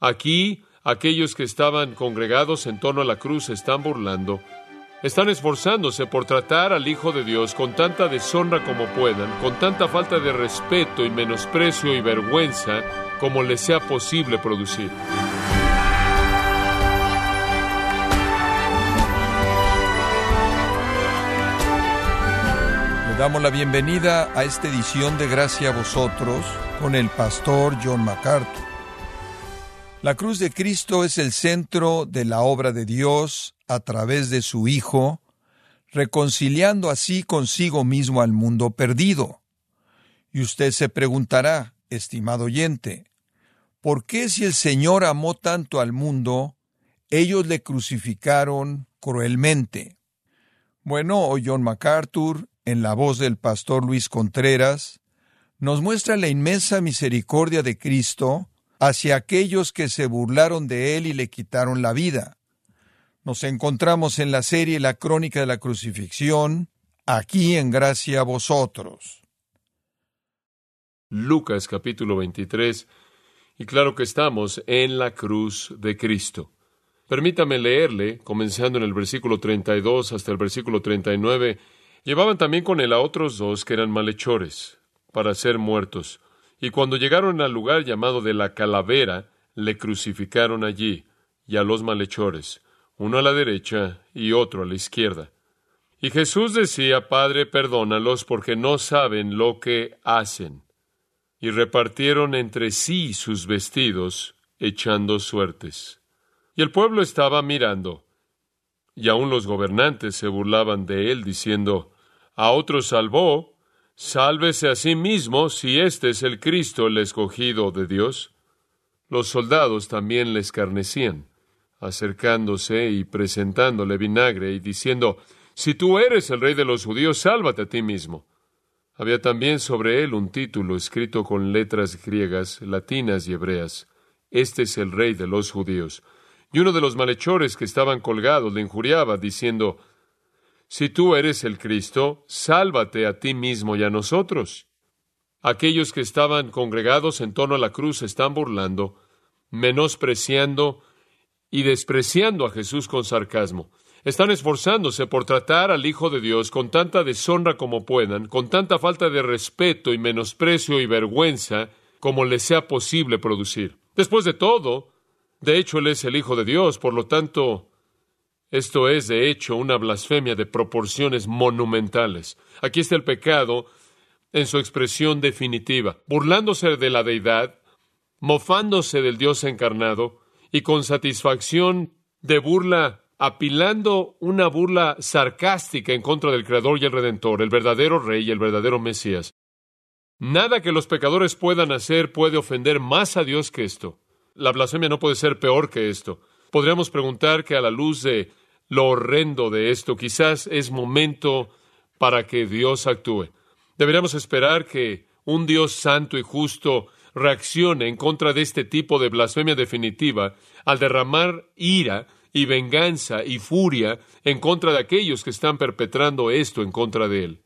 Aquí, aquellos que estaban congregados en torno a la cruz están burlando. Están esforzándose por tratar al Hijo de Dios con tanta deshonra como puedan, con tanta falta de respeto y menosprecio y vergüenza como les sea posible producir. Le damos la bienvenida a esta edición de Gracia a vosotros con el pastor John MacArthur. La cruz de Cristo es el centro de la obra de Dios a través de su Hijo, reconciliando así consigo mismo al mundo perdido. Y usted se preguntará, estimado oyente, ¿por qué si el Señor amó tanto al mundo, ellos le crucificaron cruelmente? Bueno, hoy John MacArthur, en la voz del pastor Luis Contreras, nos muestra la inmensa misericordia de Cristo hacia aquellos que se burlaron de él y le quitaron la vida. Nos encontramos en la serie La Crónica de la Crucifixión, aquí en Gracia a vosotros. Lucas capítulo 23, y claro que estamos en la cruz de Cristo. Permítame leerle, comenzando en el versículo 32 hasta el versículo 39, llevaban también con él a otros dos que eran malhechores, para ser muertos y cuando llegaron al lugar llamado de la calavera, le crucificaron allí, y a los malhechores, uno a la derecha y otro a la izquierda. Y Jesús decía, Padre, perdónalos porque no saben lo que hacen. Y repartieron entre sí sus vestidos, echando suertes. Y el pueblo estaba mirando. Y aun los gobernantes se burlaban de él, diciendo, A otro salvó, Sálvese a sí mismo si este es el Cristo, el escogido de Dios. Los soldados también le escarnecían, acercándose y presentándole vinagre y diciendo, Si tú eres el rey de los judíos, sálvate a ti mismo. Había también sobre él un título escrito con letras griegas, latinas y hebreas. Este es el rey de los judíos. Y uno de los malhechores que estaban colgados le injuriaba, diciendo, si tú eres el Cristo, sálvate a ti mismo y a nosotros. Aquellos que estaban congregados en torno a la cruz están burlando, menospreciando y despreciando a Jesús con sarcasmo. Están esforzándose por tratar al Hijo de Dios con tanta deshonra como puedan, con tanta falta de respeto y menosprecio y vergüenza como les sea posible producir. Después de todo, de hecho, Él es el Hijo de Dios, por lo tanto, esto es, de hecho, una blasfemia de proporciones monumentales. Aquí está el pecado en su expresión definitiva, burlándose de la deidad, mofándose del Dios encarnado y con satisfacción de burla, apilando una burla sarcástica en contra del Creador y el Redentor, el verdadero Rey y el verdadero Mesías. Nada que los pecadores puedan hacer puede ofender más a Dios que esto. La blasfemia no puede ser peor que esto. Podríamos preguntar que a la luz de lo horrendo de esto. Quizás es momento para que Dios actúe. Deberíamos esperar que un Dios santo y justo reaccione en contra de este tipo de blasfemia definitiva al derramar ira y venganza y furia en contra de aquellos que están perpetrando esto en contra de él.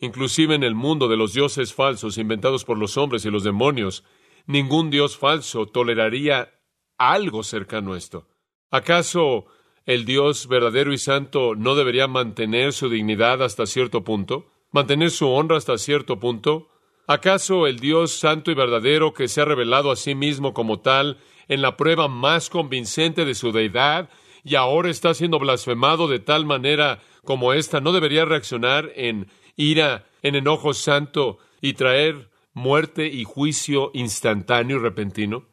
Inclusive en el mundo de los dioses falsos inventados por los hombres y los demonios, ningún dios falso toleraría algo cercano a esto. ¿Acaso el Dios verdadero y santo no debería mantener su dignidad hasta cierto punto? ¿Mantener su honra hasta cierto punto? ¿Acaso el Dios santo y verdadero que se ha revelado a sí mismo como tal en la prueba más convincente de su deidad y ahora está siendo blasfemado de tal manera como ésta no debería reaccionar en ira, en enojo santo y traer muerte y juicio instantáneo y repentino?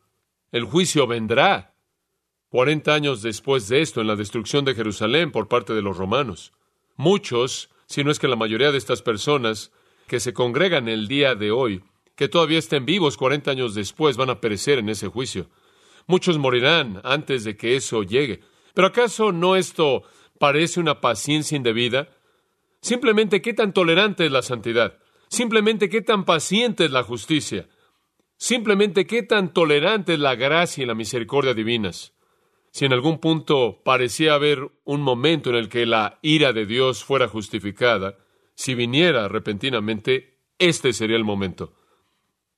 El juicio vendrá, Cuarenta años después de esto, en la destrucción de Jerusalén por parte de los romanos. Muchos, si no es que la mayoría de estas personas que se congregan el día de hoy, que todavía estén vivos cuarenta años después, van a perecer en ese juicio. Muchos morirán antes de que eso llegue. Pero ¿acaso no esto parece una paciencia indebida? Simplemente qué tan tolerante es la santidad. Simplemente qué tan paciente es la justicia. Simplemente qué tan tolerante es la gracia y la misericordia divinas. Si en algún punto parecía haber un momento en el que la ira de Dios fuera justificada, si viniera repentinamente, este sería el momento.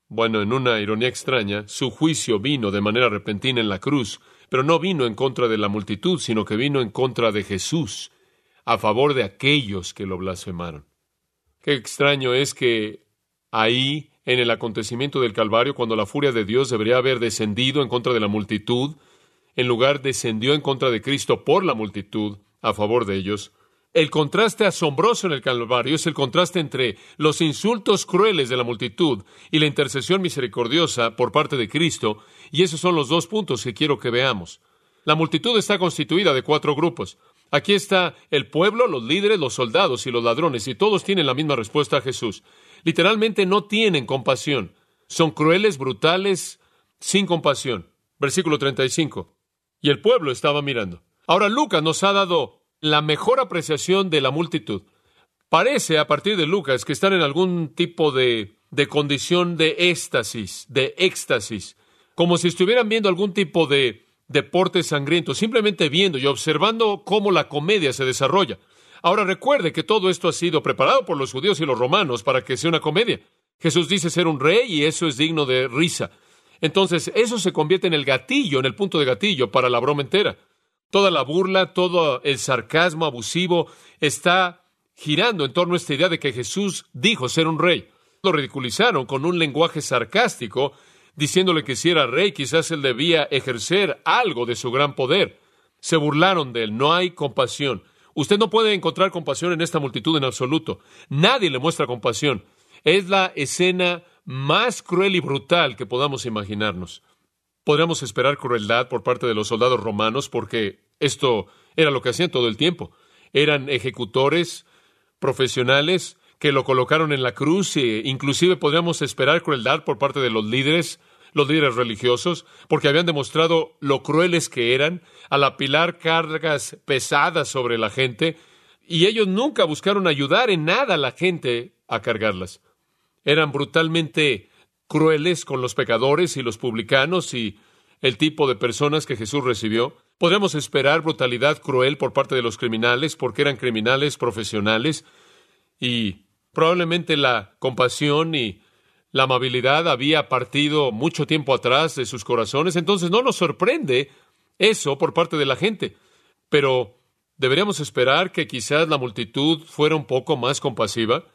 Bueno, en una ironía extraña, su juicio vino de manera repentina en la cruz, pero no vino en contra de la multitud, sino que vino en contra de Jesús, a favor de aquellos que lo blasfemaron. Qué extraño es que ahí, en el acontecimiento del Calvario, cuando la furia de Dios debería haber descendido en contra de la multitud, en lugar descendió en contra de Cristo por la multitud, a favor de ellos, el contraste asombroso en el Calvario es el contraste entre los insultos crueles de la multitud y la intercesión misericordiosa por parte de Cristo, y esos son los dos puntos que quiero que veamos. La multitud está constituida de cuatro grupos. Aquí está el pueblo, los líderes, los soldados y los ladrones, y todos tienen la misma respuesta a Jesús. Literalmente no tienen compasión. Son crueles, brutales, sin compasión. Versículo 35. Y el pueblo estaba mirando. Ahora Lucas nos ha dado la mejor apreciación de la multitud. Parece, a partir de Lucas, que están en algún tipo de, de condición de éxtasis, de éxtasis, como si estuvieran viendo algún tipo de deporte sangriento, simplemente viendo y observando cómo la comedia se desarrolla. Ahora recuerde que todo esto ha sido preparado por los judíos y los romanos para que sea una comedia. Jesús dice ser un rey y eso es digno de risa. Entonces, eso se convierte en el gatillo, en el punto de gatillo para la broma entera. Toda la burla, todo el sarcasmo abusivo está girando en torno a esta idea de que Jesús dijo ser un rey. Lo ridiculizaron con un lenguaje sarcástico, diciéndole que si era rey quizás él debía ejercer algo de su gran poder. Se burlaron de él, no hay compasión. Usted no puede encontrar compasión en esta multitud en absoluto. Nadie le muestra compasión. Es la escena más cruel y brutal que podamos imaginarnos. Podríamos esperar crueldad por parte de los soldados romanos porque esto era lo que hacían todo el tiempo. Eran ejecutores profesionales que lo colocaron en la cruz e inclusive podríamos esperar crueldad por parte de los líderes, los líderes religiosos, porque habían demostrado lo crueles que eran al apilar cargas pesadas sobre la gente y ellos nunca buscaron ayudar en nada a la gente a cargarlas. Eran brutalmente crueles con los pecadores y los publicanos y el tipo de personas que Jesús recibió. Podríamos esperar brutalidad cruel por parte de los criminales porque eran criminales profesionales y probablemente la compasión y la amabilidad había partido mucho tiempo atrás de sus corazones. Entonces no nos sorprende eso por parte de la gente. Pero deberíamos esperar que quizás la multitud fuera un poco más compasiva.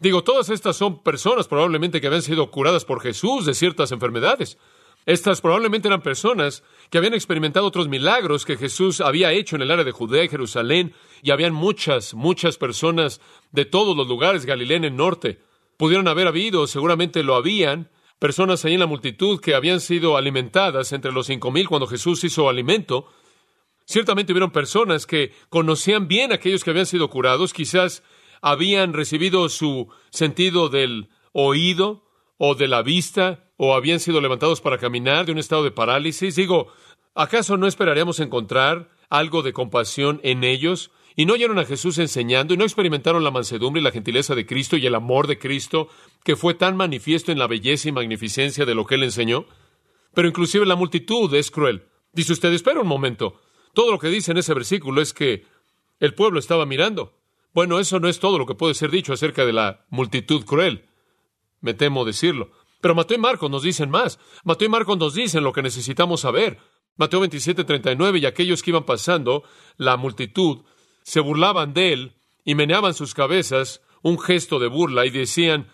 Digo, todas estas son personas probablemente que habían sido curadas por Jesús de ciertas enfermedades. Estas probablemente eran personas que habían experimentado otros milagros que Jesús había hecho en el área de Judea y Jerusalén, y habían muchas, muchas personas de todos los lugares, Galilea en el norte. Pudieron haber habido, seguramente lo habían, personas ahí en la multitud que habían sido alimentadas entre los cinco mil cuando Jesús hizo alimento. Ciertamente hubieron personas que conocían bien a aquellos que habían sido curados, quizás habían recibido su sentido del oído o de la vista, o habían sido levantados para caminar de un estado de parálisis. Digo, ¿acaso no esperaríamos encontrar algo de compasión en ellos? ¿Y no oyeron a Jesús enseñando y no experimentaron la mansedumbre y la gentileza de Cristo y el amor de Cristo que fue tan manifiesto en la belleza y magnificencia de lo que él enseñó? Pero inclusive la multitud es cruel. Dice usted, espera un momento. Todo lo que dice en ese versículo es que el pueblo estaba mirando. Bueno, eso no es todo lo que puede ser dicho acerca de la multitud cruel. Me temo decirlo. Pero Mateo y Marcos nos dicen más. Mateo y Marcos nos dicen lo que necesitamos saber. Mateo 27, 39, y aquellos que iban pasando, la multitud, se burlaban de él y meneaban sus cabezas, un gesto de burla, y decían,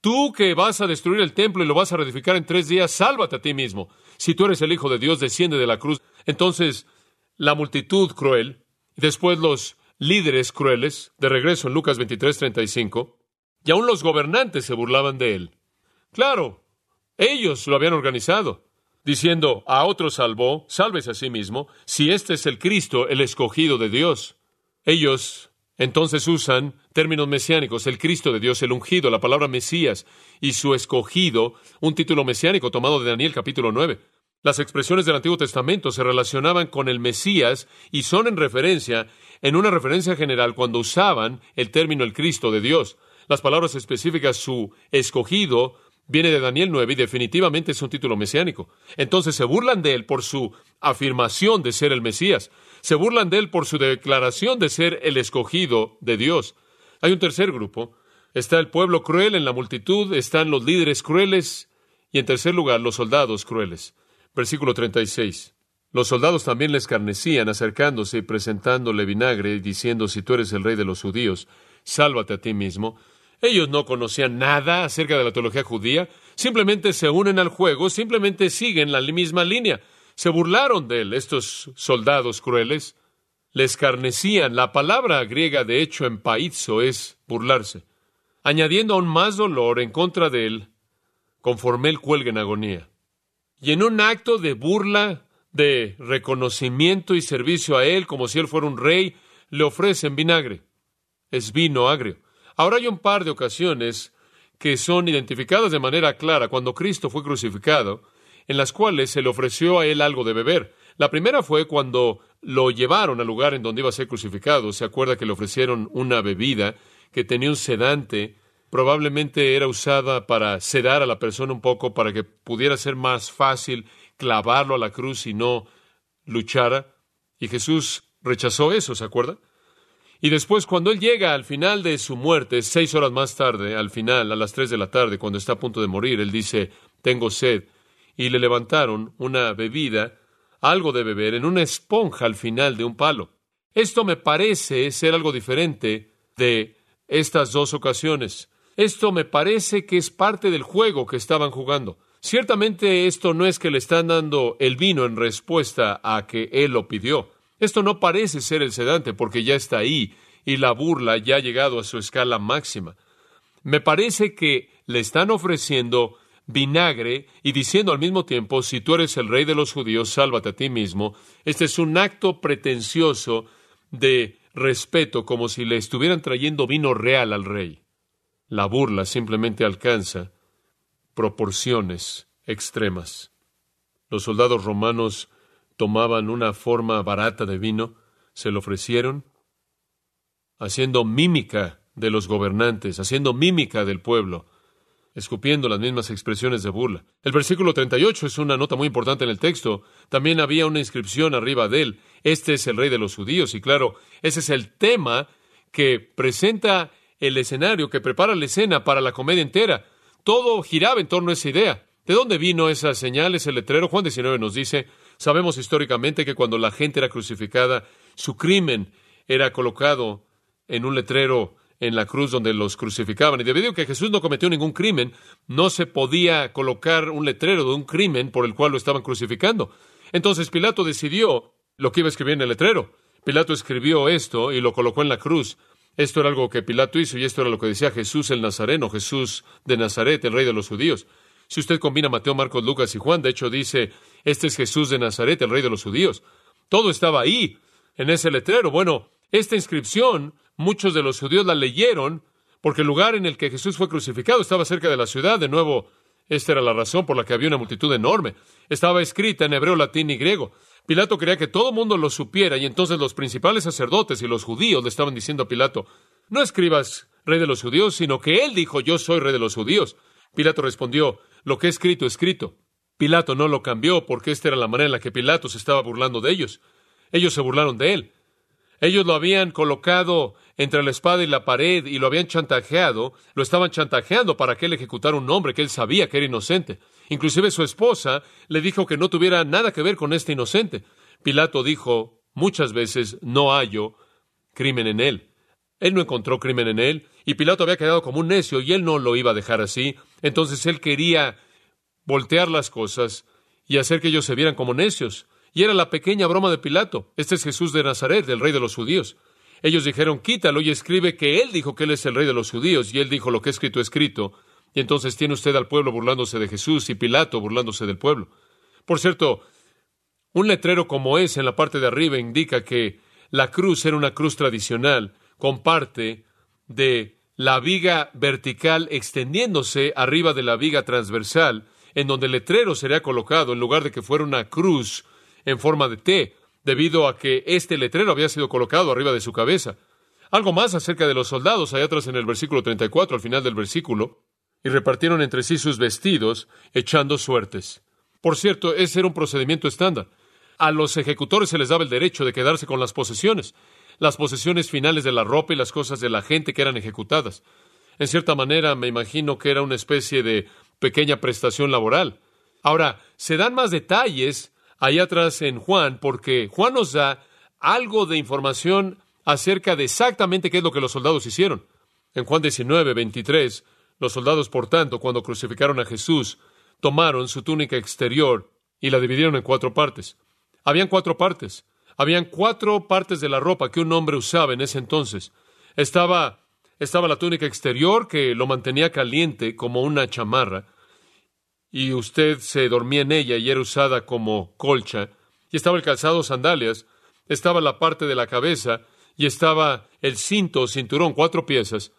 Tú que vas a destruir el templo y lo vas a reedificar en tres días, sálvate a ti mismo. Si tú eres el Hijo de Dios, desciende de la cruz. Entonces, la multitud cruel, después los líderes crueles, de regreso en Lucas 23, 35, y aún los gobernantes se burlaban de él. Claro, ellos lo habían organizado, diciendo, a otro salvó, sálvese a sí mismo, si este es el Cristo, el escogido de Dios. Ellos entonces usan términos mesiánicos, el Cristo de Dios, el ungido, la palabra Mesías y su escogido, un título mesiánico tomado de Daniel capítulo 9. Las expresiones del Antiguo Testamento se relacionaban con el Mesías y son en referencia, en una referencia general, cuando usaban el término el Cristo de Dios. Las palabras específicas, su escogido, viene de Daniel 9 y definitivamente es un título mesiánico. Entonces se burlan de él por su afirmación de ser el Mesías. Se burlan de él por su declaración de ser el escogido de Dios. Hay un tercer grupo. Está el pueblo cruel en la multitud, están los líderes crueles Y en tercer lugar, los soldados crueles. Versículo 36. Los soldados también le escarnecían, acercándose y presentándole vinagre, y diciendo, si tú eres el rey de los judíos, sálvate a ti mismo. Ellos no conocían nada acerca de la teología judía, simplemente se unen al juego, simplemente siguen la misma línea. Se burlaron de él, estos soldados crueles. Le escarnecían. La palabra griega, de hecho, en paizo es burlarse, añadiendo aún más dolor en contra de él, conforme él cuelga en agonía. Y en un acto de burla, de reconocimiento y servicio a él, como si él fuera un rey, le ofrecen vinagre. Es vino agrio. Ahora hay un par de ocasiones que son identificadas de manera clara cuando Cristo fue crucificado, en las cuales se le ofreció a él algo de beber. La primera fue cuando lo llevaron al lugar en donde iba a ser crucificado. Se acuerda que le ofrecieron una bebida que tenía un sedante, probablemente era usada para sedar a la persona un poco para que pudiera ser más fácil clavarlo a la cruz y no luchara. Y Jesús rechazó eso, ¿se acuerda? Y después, cuando él llega al final de su muerte, seis horas más tarde, al final, a las tres de la tarde, cuando está a punto de morir, él dice, tengo sed. Y le levantaron una bebida, algo de beber, en una esponja al final de un palo. Esto me parece ser algo diferente de estas dos ocasiones. Esto me parece que es parte del juego que estaban jugando. Ciertamente esto no es que le están dando el vino en respuesta a que él lo pidió. Esto no parece ser el sedante porque ya está ahí y la burla ya ha llegado a su escala máxima. Me parece que le están ofreciendo vinagre y diciendo al mismo tiempo, si tú eres el rey de los judíos, sálvate a ti mismo. Este es un acto pretencioso de respeto, como si le estuvieran trayendo vino real al rey. La burla simplemente alcanza proporciones extremas. Los soldados romanos tomaban una forma barata de vino, se lo ofrecieron, haciendo mímica de los gobernantes, haciendo mímica del pueblo, escupiendo las mismas expresiones de burla. El versículo 38 es una nota muy importante en el texto. También había una inscripción arriba de él. Este es el rey de los judíos. Y claro, ese es el tema que presenta el escenario, que prepara la escena para la comedia entera. Todo giraba en torno a esa idea. ¿De dónde vino esa señal, ese letrero? Juan 19 nos dice, Sabemos históricamente que cuando la gente era crucificada, su crimen era colocado en un letrero en la cruz donde los crucificaban. Y debido a que Jesús no cometió ningún crimen, no se podía colocar un letrero de un crimen por el cual lo estaban crucificando. Entonces Pilato decidió lo que iba a escribir en el letrero. Pilato escribió esto y lo colocó en la cruz. Esto era algo que Pilato hizo y esto era lo que decía Jesús el Nazareno, Jesús de Nazaret, el rey de los judíos. Si usted combina Mateo, Marcos, Lucas y Juan, de hecho dice, este es Jesús de Nazaret, el rey de los judíos. Todo estaba ahí, en ese letrero. Bueno, esta inscripción, muchos de los judíos la leyeron porque el lugar en el que Jesús fue crucificado estaba cerca de la ciudad. De nuevo, esta era la razón por la que había una multitud enorme. Estaba escrita en hebreo, latín y griego. Pilato quería que todo el mundo lo supiera y entonces los principales sacerdotes y los judíos le estaban diciendo a Pilato, no escribas rey de los judíos, sino que él dijo, yo soy rey de los judíos. Pilato respondió, lo que he escrito, escrito. Pilato no lo cambió porque esta era la manera en la que Pilato se estaba burlando de ellos. Ellos se burlaron de él. Ellos lo habían colocado entre la espada y la pared y lo habían chantajeado, lo estaban chantajeando para que él ejecutara un hombre que él sabía que era inocente. Inclusive su esposa le dijo que no tuviera nada que ver con este inocente. Pilato dijo muchas veces, no hallo crimen en él. Él no encontró crimen en él, y Pilato había quedado como un necio, y él no lo iba a dejar así. Entonces él quería voltear las cosas y hacer que ellos se vieran como necios. Y era la pequeña broma de Pilato. Este es Jesús de Nazaret, el rey de los judíos. Ellos dijeron, quítalo y escribe que él dijo que él es el rey de los judíos, y él dijo lo que he escrito, escrito. Y entonces tiene usted al pueblo burlándose de Jesús y Pilato burlándose del pueblo. Por cierto, un letrero como ese en la parte de arriba indica que la cruz era una cruz tradicional con parte de la viga vertical extendiéndose arriba de la viga transversal, en donde el letrero sería colocado en lugar de que fuera una cruz en forma de T, debido a que este letrero había sido colocado arriba de su cabeza. Algo más acerca de los soldados, allá atrás en el versículo 34, al final del versículo, y repartieron entre sí sus vestidos, echando suertes. Por cierto, ese era un procedimiento estándar. A los ejecutores se les daba el derecho de quedarse con las posesiones las posesiones finales de la ropa y las cosas de la gente que eran ejecutadas. En cierta manera, me imagino que era una especie de pequeña prestación laboral. Ahora, se dan más detalles ahí atrás en Juan, porque Juan nos da algo de información acerca de exactamente qué es lo que los soldados hicieron. En Juan 19, 23, los soldados, por tanto, cuando crucificaron a Jesús, tomaron su túnica exterior y la dividieron en cuatro partes. Habían cuatro partes. Habían cuatro partes de la ropa que un hombre usaba en ese entonces. Estaba, estaba la túnica exterior que lo mantenía caliente como una chamarra y usted se dormía en ella y era usada como colcha. Y estaba el calzado sandalias, estaba la parte de la cabeza y estaba el cinto cinturón, cuatro piezas.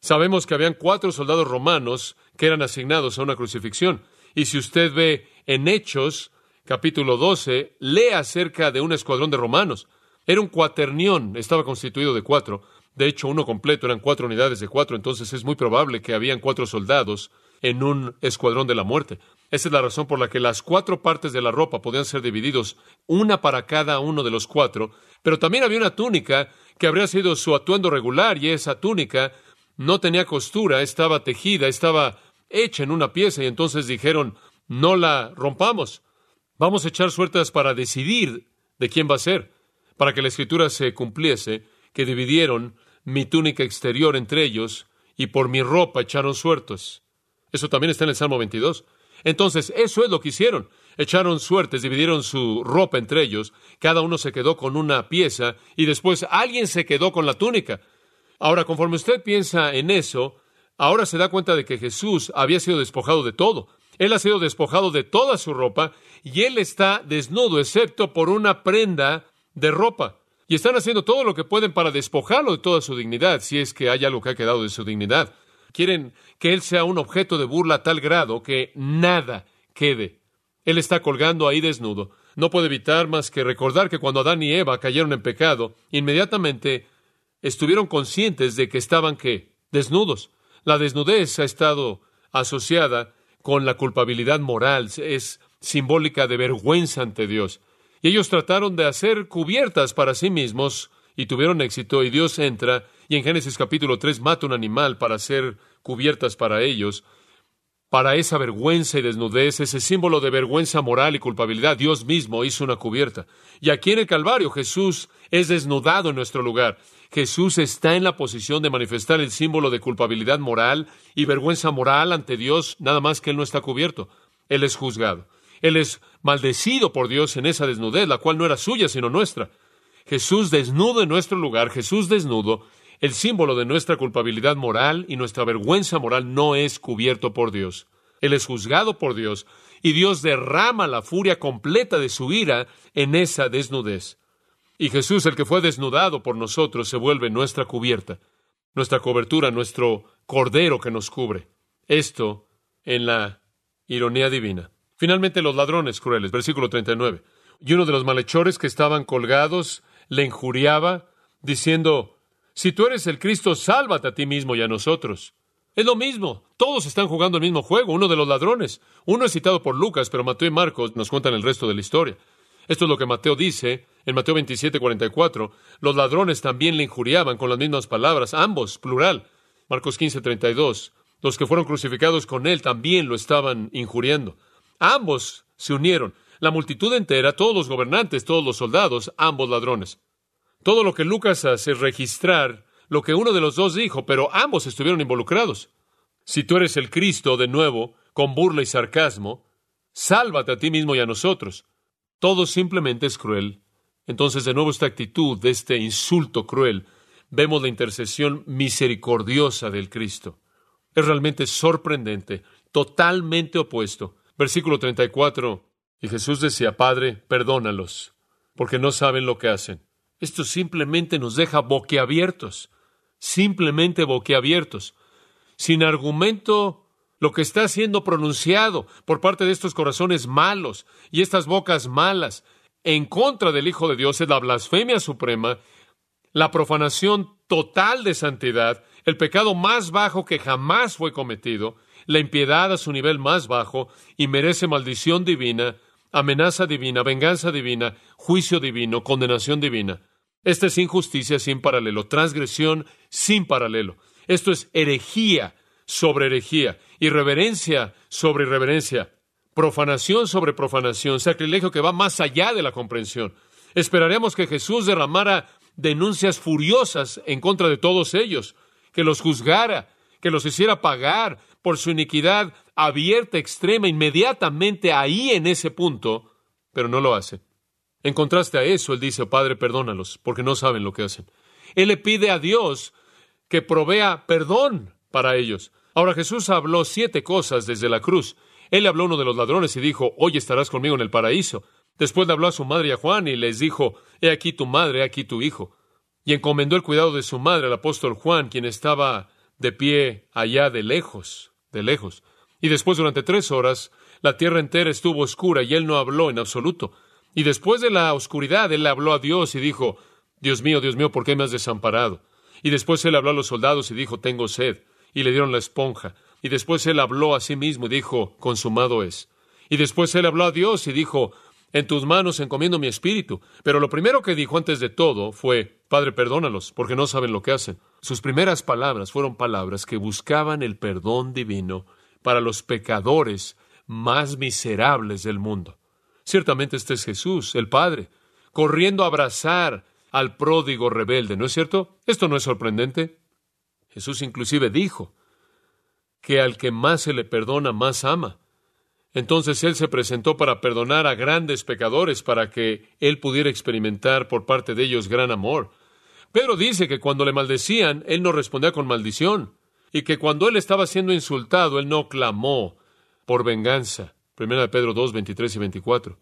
Sabemos que habían cuatro soldados romanos que eran asignados a una crucifixión. Y si usted ve en Hechos, capítulo 12, lee acerca de un escuadrón de romanos. Era un cuaternión, estaba constituido de cuatro. De hecho, uno completo eran cuatro unidades de cuatro, entonces es muy probable que habían cuatro soldados en un escuadrón de la muerte. Esa es la razón por la que las cuatro partes de la ropa podían ser divididos, una para cada uno de los cuatro, pero también había una túnica que habría sido su atuendo regular y esa túnica no tenía costura, estaba tejida, estaba hecha en una pieza y entonces dijeron, no la rompamos, vamos a echar suertes para decidir de quién va a ser, para que la escritura se cumpliese, que dividieron mi túnica exterior entre ellos y por mi ropa echaron suertes. Eso también está en el Salmo 22. Entonces, eso es lo que hicieron. Echaron suertes, dividieron su ropa entre ellos, cada uno se quedó con una pieza y después alguien se quedó con la túnica. Ahora, conforme usted piensa en eso, ahora se da cuenta de que Jesús había sido despojado de todo. Él ha sido despojado de toda su ropa y él está desnudo excepto por una prenda de ropa. Y están haciendo todo lo que pueden para despojarlo de toda su dignidad, si es que hay algo que ha quedado de su dignidad. Quieren que Él sea un objeto de burla a tal grado que nada quede. Él está colgando ahí desnudo. No puede evitar más que recordar que cuando Adán y Eva cayeron en pecado, inmediatamente estuvieron conscientes de que estaban qué? Desnudos. La desnudez ha estado asociada con la culpabilidad moral, es simbólica de vergüenza ante Dios. Y ellos trataron de hacer cubiertas para sí mismos y tuvieron éxito y Dios entra y en Génesis capítulo 3 mata un animal para hacer cubiertas para ellos, para esa vergüenza y desnudez, ese símbolo de vergüenza moral y culpabilidad, Dios mismo hizo una cubierta. Y aquí en el Calvario Jesús es desnudado en nuestro lugar. Jesús está en la posición de manifestar el símbolo de culpabilidad moral y vergüenza moral ante Dios, nada más que Él no está cubierto. Él es juzgado. Él es maldecido por Dios en esa desnudez, la cual no era suya, sino nuestra. Jesús desnudo en nuestro lugar, Jesús desnudo, el símbolo de nuestra culpabilidad moral y nuestra vergüenza moral no es cubierto por Dios. Él es juzgado por Dios y Dios derrama la furia completa de su ira en esa desnudez. Y Jesús, el que fue desnudado por nosotros, se vuelve nuestra cubierta, nuestra cobertura, nuestro cordero que nos cubre. Esto en la ironía divina. Finalmente los ladrones crueles, versículo 39. Y uno de los malhechores que estaban colgados le injuriaba, diciendo, si tú eres el Cristo, sálvate a ti mismo y a nosotros. Es lo mismo, todos están jugando el mismo juego, uno de los ladrones. Uno es citado por Lucas, pero Mateo y Marcos nos cuentan el resto de la historia. Esto es lo que Mateo dice en Mateo 27, 44. Los ladrones también le injuriaban con las mismas palabras, ambos, plural. Marcos 15, 32. Los que fueron crucificados con él también lo estaban injuriando. Ambos se unieron. La multitud entera, todos los gobernantes, todos los soldados, ambos ladrones. Todo lo que Lucas hace es registrar lo que uno de los dos dijo, pero ambos estuvieron involucrados. Si tú eres el Cristo, de nuevo, con burla y sarcasmo, sálvate a ti mismo y a nosotros. Todo simplemente es cruel. Entonces, de nuevo, esta actitud de este insulto cruel, vemos la intercesión misericordiosa del Cristo. Es realmente sorprendente, totalmente opuesto. Versículo 34. Y Jesús decía, Padre, perdónalos, porque no saben lo que hacen. Esto simplemente nos deja boquiabiertos, simplemente boquiabiertos, sin argumento lo que está siendo pronunciado por parte de estos corazones malos y estas bocas malas en contra del Hijo de Dios es la blasfemia suprema, la profanación total de santidad, el pecado más bajo que jamás fue cometido, la impiedad a su nivel más bajo y merece maldición divina, amenaza divina, venganza divina, juicio divino, condenación divina. Esta es injusticia sin paralelo, transgresión sin paralelo. Esto es herejía sobre herejía, irreverencia sobre irreverencia, profanación sobre profanación, sacrilegio que va más allá de la comprensión. Esperaremos que Jesús derramara denuncias furiosas en contra de todos ellos, que los juzgara, que los hiciera pagar por su iniquidad abierta, extrema, inmediatamente ahí en ese punto, pero no lo hace. En contraste a eso, él dice, Padre, perdónalos, porque no saben lo que hacen. Él le pide a Dios que provea perdón para ellos. Ahora Jesús habló siete cosas desde la cruz. Él habló a uno de los ladrones y dijo, hoy estarás conmigo en el paraíso. Después le habló a su madre y a Juan y les dijo, he aquí tu madre, he aquí tu hijo. Y encomendó el cuidado de su madre al apóstol Juan, quien estaba de pie allá de lejos, de lejos. Y después durante tres horas la tierra entera estuvo oscura y él no habló en absoluto. Y después de la oscuridad él habló a Dios y dijo, Dios mío, Dios mío, ¿por qué me has desamparado? Y después él habló a los soldados y dijo, tengo sed. Y le dieron la esponja. Y después él habló a sí mismo y dijo, consumado es. Y después él habló a Dios y dijo, en tus manos encomiendo mi espíritu. Pero lo primero que dijo antes de todo fue, Padre, perdónalos, porque no saben lo que hacen. Sus primeras palabras fueron palabras que buscaban el perdón divino para los pecadores más miserables del mundo. Ciertamente este es Jesús, el Padre, corriendo a abrazar al pródigo rebelde, ¿no es cierto? Esto no es sorprendente. Jesús inclusive dijo que al que más se le perdona, más ama. Entonces Él se presentó para perdonar a grandes pecadores, para que Él pudiera experimentar por parte de ellos gran amor. Pedro dice que cuando le maldecían, Él no respondía con maldición, y que cuando Él estaba siendo insultado, Él no clamó por venganza. Primera de Pedro 2, 23 y 24.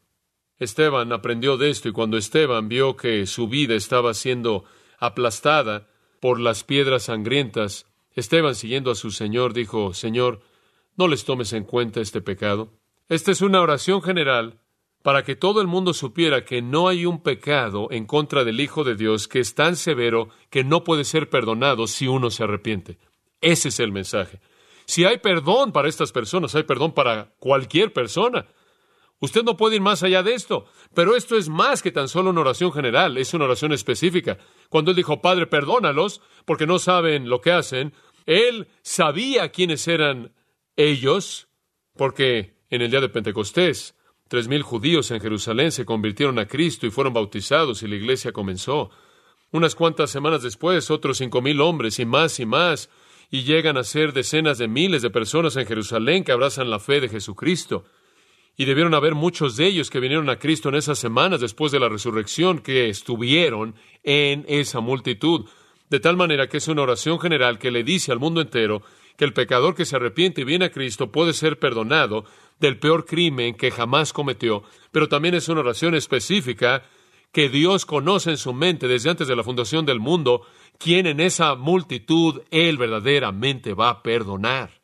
Esteban aprendió de esto y cuando Esteban vio que su vida estaba siendo aplastada por las piedras sangrientas, Esteban, siguiendo a su Señor, dijo, Señor, no les tomes en cuenta este pecado. Esta es una oración general para que todo el mundo supiera que no hay un pecado en contra del Hijo de Dios que es tan severo que no puede ser perdonado si uno se arrepiente. Ese es el mensaje. Si hay perdón para estas personas, hay perdón para cualquier persona. Usted no puede ir más allá de esto, pero esto es más que tan solo una oración general, es una oración específica. Cuando él dijo, Padre, perdónalos, porque no saben lo que hacen, él sabía quiénes eran ellos, porque en el día de Pentecostés, tres mil judíos en Jerusalén se convirtieron a Cristo y fueron bautizados y la iglesia comenzó. Unas cuantas semanas después, otros cinco mil hombres y más y más, y llegan a ser decenas de miles de personas en Jerusalén que abrazan la fe de Jesucristo. Y debieron haber muchos de ellos que vinieron a Cristo en esas semanas después de la resurrección que estuvieron en esa multitud. De tal manera que es una oración general que le dice al mundo entero que el pecador que se arrepiente y viene a Cristo puede ser perdonado del peor crimen que jamás cometió, pero también es una oración específica que Dios conoce en su mente desde antes de la fundación del mundo, quien en esa multitud Él verdaderamente va a perdonar.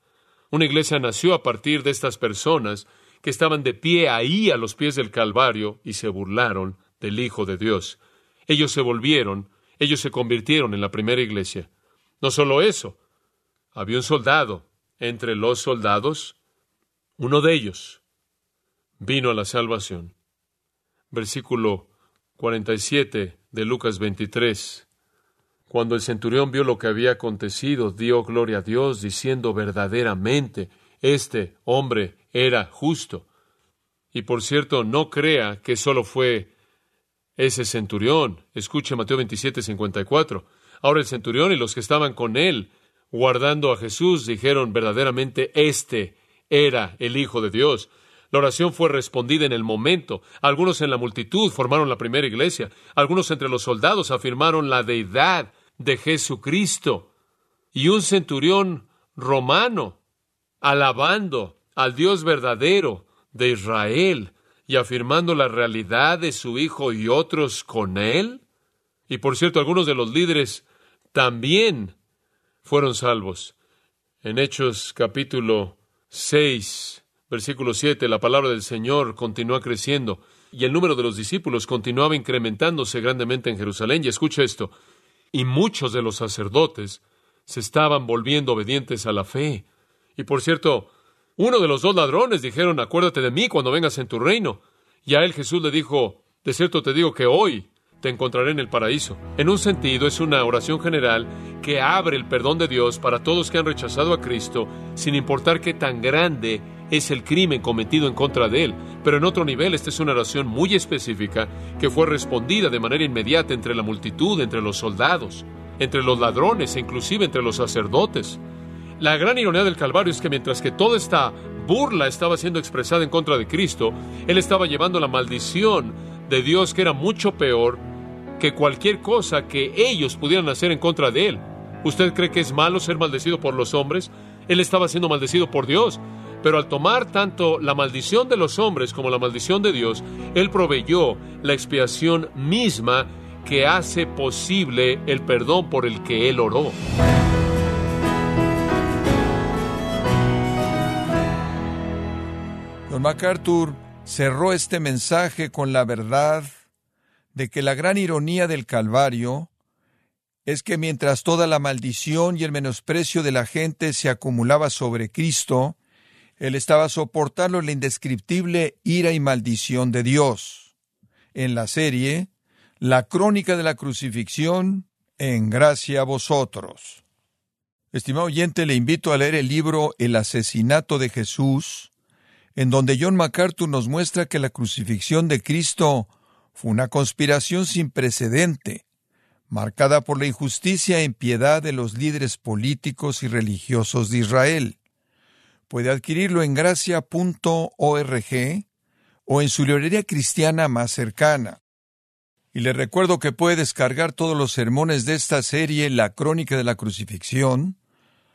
Una iglesia nació a partir de estas personas que estaban de pie ahí a los pies del Calvario y se burlaron del Hijo de Dios. Ellos se volvieron, ellos se convirtieron en la primera iglesia. No solo eso, había un soldado entre los soldados, uno de ellos vino a la salvación. Versículo 47 de Lucas 23. Cuando el centurión vio lo que había acontecido, dio gloria a Dios, diciendo verdaderamente, este hombre era justo. Y por cierto, no crea que solo fue ese centurión. Escuche Mateo 27, 54. Ahora el centurión y los que estaban con él, guardando a Jesús, dijeron verdaderamente, este era el Hijo de Dios. La oración fue respondida en el momento. Algunos en la multitud formaron la primera iglesia. Algunos entre los soldados afirmaron la deidad de Jesucristo. Y un centurión romano, alabando al Dios verdadero de Israel y afirmando la realidad de su Hijo y otros con él. Y por cierto, algunos de los líderes también fueron salvos. En Hechos capítulo 6, versículo 7, la palabra del Señor continúa creciendo y el número de los discípulos continuaba incrementándose grandemente en Jerusalén. Y escucha esto, y muchos de los sacerdotes se estaban volviendo obedientes a la fe. Y por cierto, uno de los dos ladrones dijeron, acuérdate de mí cuando vengas en tu reino. Y a él Jesús le dijo, de cierto te digo que hoy te encontraré en el paraíso. En un sentido, es una oración general que abre el perdón de Dios para todos que han rechazado a Cristo, sin importar qué tan grande es el crimen cometido en contra de él. Pero en otro nivel, esta es una oración muy específica que fue respondida de manera inmediata entre la multitud, entre los soldados, entre los ladrones e inclusive entre los sacerdotes. La gran ironía del Calvario es que mientras que toda esta burla estaba siendo expresada en contra de Cristo, Él estaba llevando la maldición de Dios que era mucho peor que cualquier cosa que ellos pudieran hacer en contra de Él. ¿Usted cree que es malo ser maldecido por los hombres? Él estaba siendo maldecido por Dios. Pero al tomar tanto la maldición de los hombres como la maldición de Dios, Él proveyó la expiación misma que hace posible el perdón por el que Él oró. Don MacArthur cerró este mensaje con la verdad de que la gran ironía del Calvario es que mientras toda la maldición y el menosprecio de la gente se acumulaba sobre Cristo, Él estaba soportando la indescriptible ira y maldición de Dios. En la serie, La crónica de la crucifixión, en gracia a vosotros. Estimado oyente, le invito a leer el libro El asesinato de Jesús, en donde John MacArthur nos muestra que la crucifixión de Cristo fue una conspiración sin precedente, marcada por la injusticia e impiedad de los líderes políticos y religiosos de Israel. Puede adquirirlo en gracia.org o en su librería cristiana más cercana. Y le recuerdo que puede descargar todos los sermones de esta serie La Crónica de la Crucifixión,